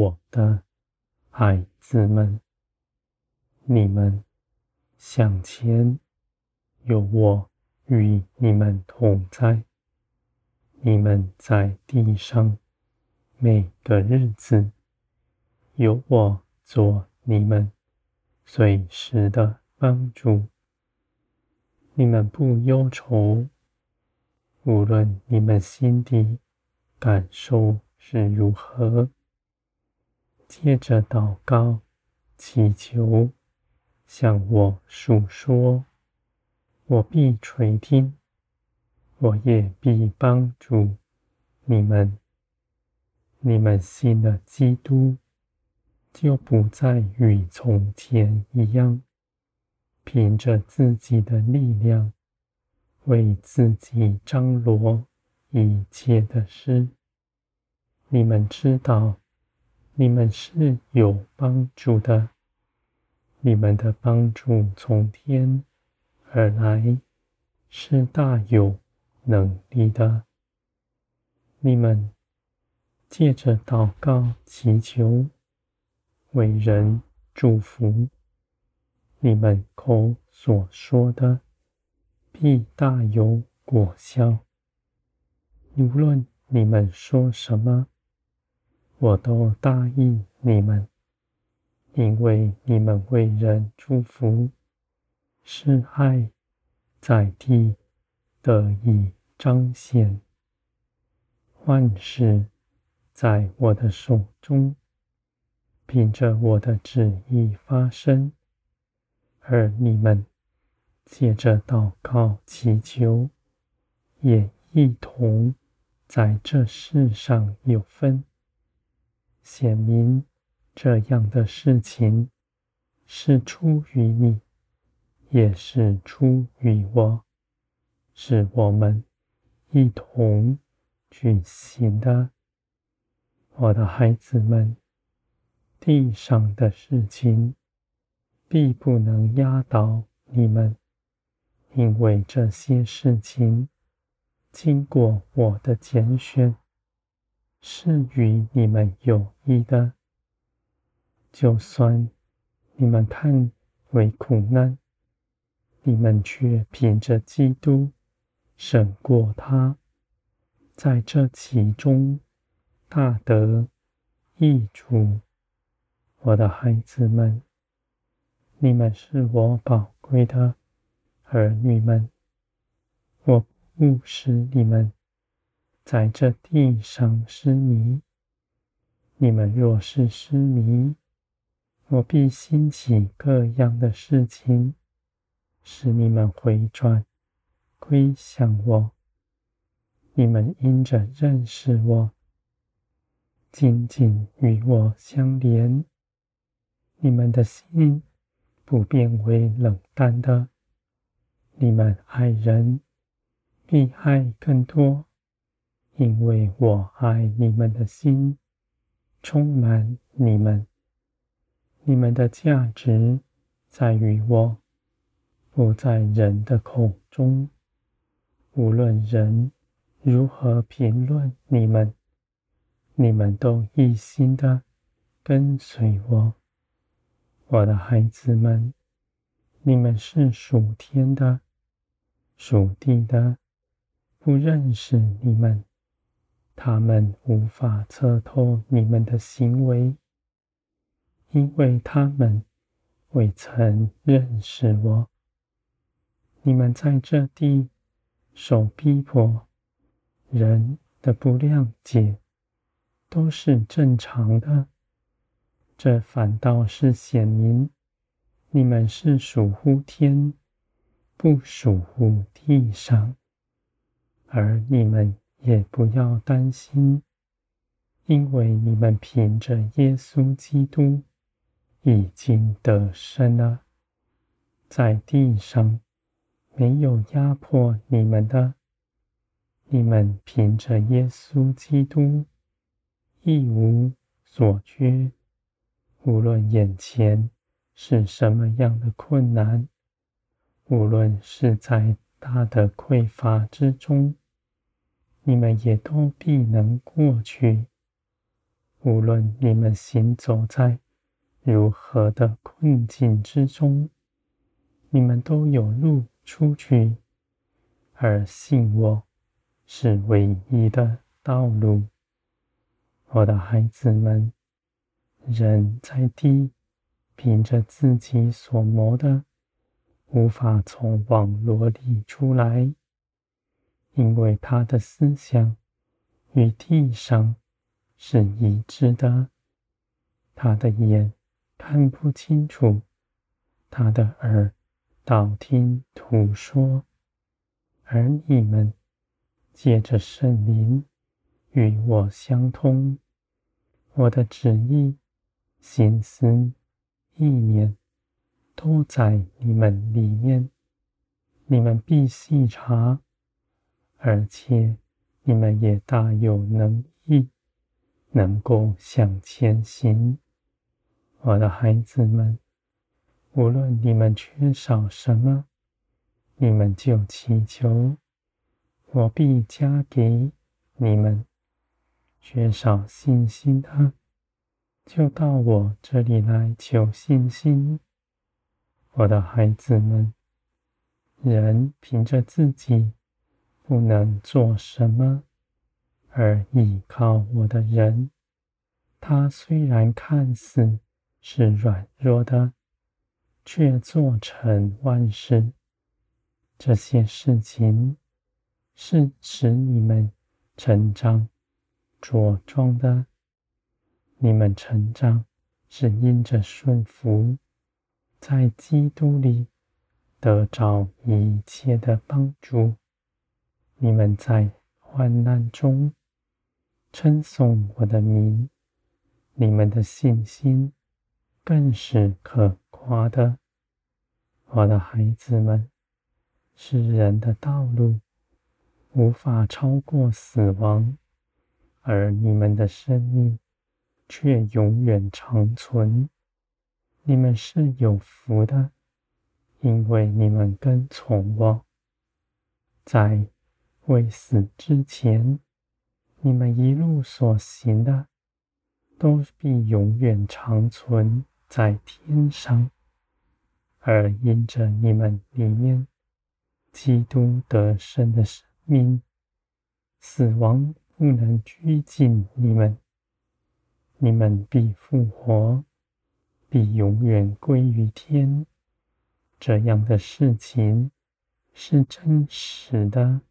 我的孩子们，你们向前，有我与你们同在。你们在地上每个日子，有我做你们随时的帮助。你们不忧愁，无论你们心底感受是如何，借着祷告、祈求，向我诉说，我必垂听。我也必帮助你们。你们信了基督，就不再与从前一样，凭着自己的力量，为自己张罗一切的事。你们知道，你们是有帮助的。你们的帮助从天而来，是大有能力的，你们借着祷告祈求，为人祝福，你们口所说的必大有果效。无论你们说什么，我都答应你们，因为你们为人祝福，是爱在地。得以彰显，万事在我的手中，凭着我的旨意发生，而你们借着祷告祈求，也一同在这世上有分，显明这样的事情是出于你，也是出于我。是我们一同举行的，我的孩子们，地上的事情必不能压倒你们，因为这些事情经过我的拣选，是与你们有益的。就算你们看为苦难，你们却凭着基督。胜过他，在这其中大得益处。我的孩子们，你们是我宝贵的儿女们，我不使你们在这地上失迷。你们若是失迷，我必兴起各样的事情，使你们回转。归向我，你们因着认识我，紧紧与我相连，你们的心不变为冷淡的。你们爱人比爱更多，因为我爱你们的心充满你们。你们的价值在于我，不在人的口中。无论人如何评论你们，你们都一心的跟随我，我的孩子们。你们是属天的，属地的，不认识你们，他们无法测透你们的行为，因为他们未曾认识我。你们在这地。受逼迫，人的不谅解都是正常的。这反倒是显明你们是属乎天，不属乎地上。而你们也不要担心，因为你们凭着耶稣基督已经得胜了，在地上。没有压迫你们的，你们凭着耶稣基督一无所缺。无论眼前是什么样的困难，无论是在大的匮乏之中，你们也都必能过去。无论你们行走在如何的困境之中，你们都有路出去，而信我是唯一的道路。我的孩子们，人在地凭着自己所谋的，无法从网罗里出来，因为他的思想与地上是一致的，他的眼。看不清楚，他的耳道听途说，而你们借着圣灵与我相通，我的旨意、心思、意念都在你们里面，你们必细察，而且你们也大有能力，能够向前行。我的孩子们，无论你们缺少什么，你们就祈求，我必加给你们。缺少信心的，就到我这里来求信心。我的孩子们，人凭着自己不能做什么，而依靠我的人，他虽然看似，是软弱的，却做成万事。这些事情是使你们成长茁壮的。你们成长是因着顺服，在基督里得着一切的帮助。你们在患难中称颂我的名，你们的信心。更是可夸的，我的孩子们，世人的道路无法超过死亡，而你们的生命却永远长存。你们是有福的，因为你们跟从我，在未死之前，你们一路所行的，都必永远长存。在天上，而因着你们里面基督得胜的生命，死亡不能拘禁你们，你们必复活，必永远归于天。这样的事情是真实的。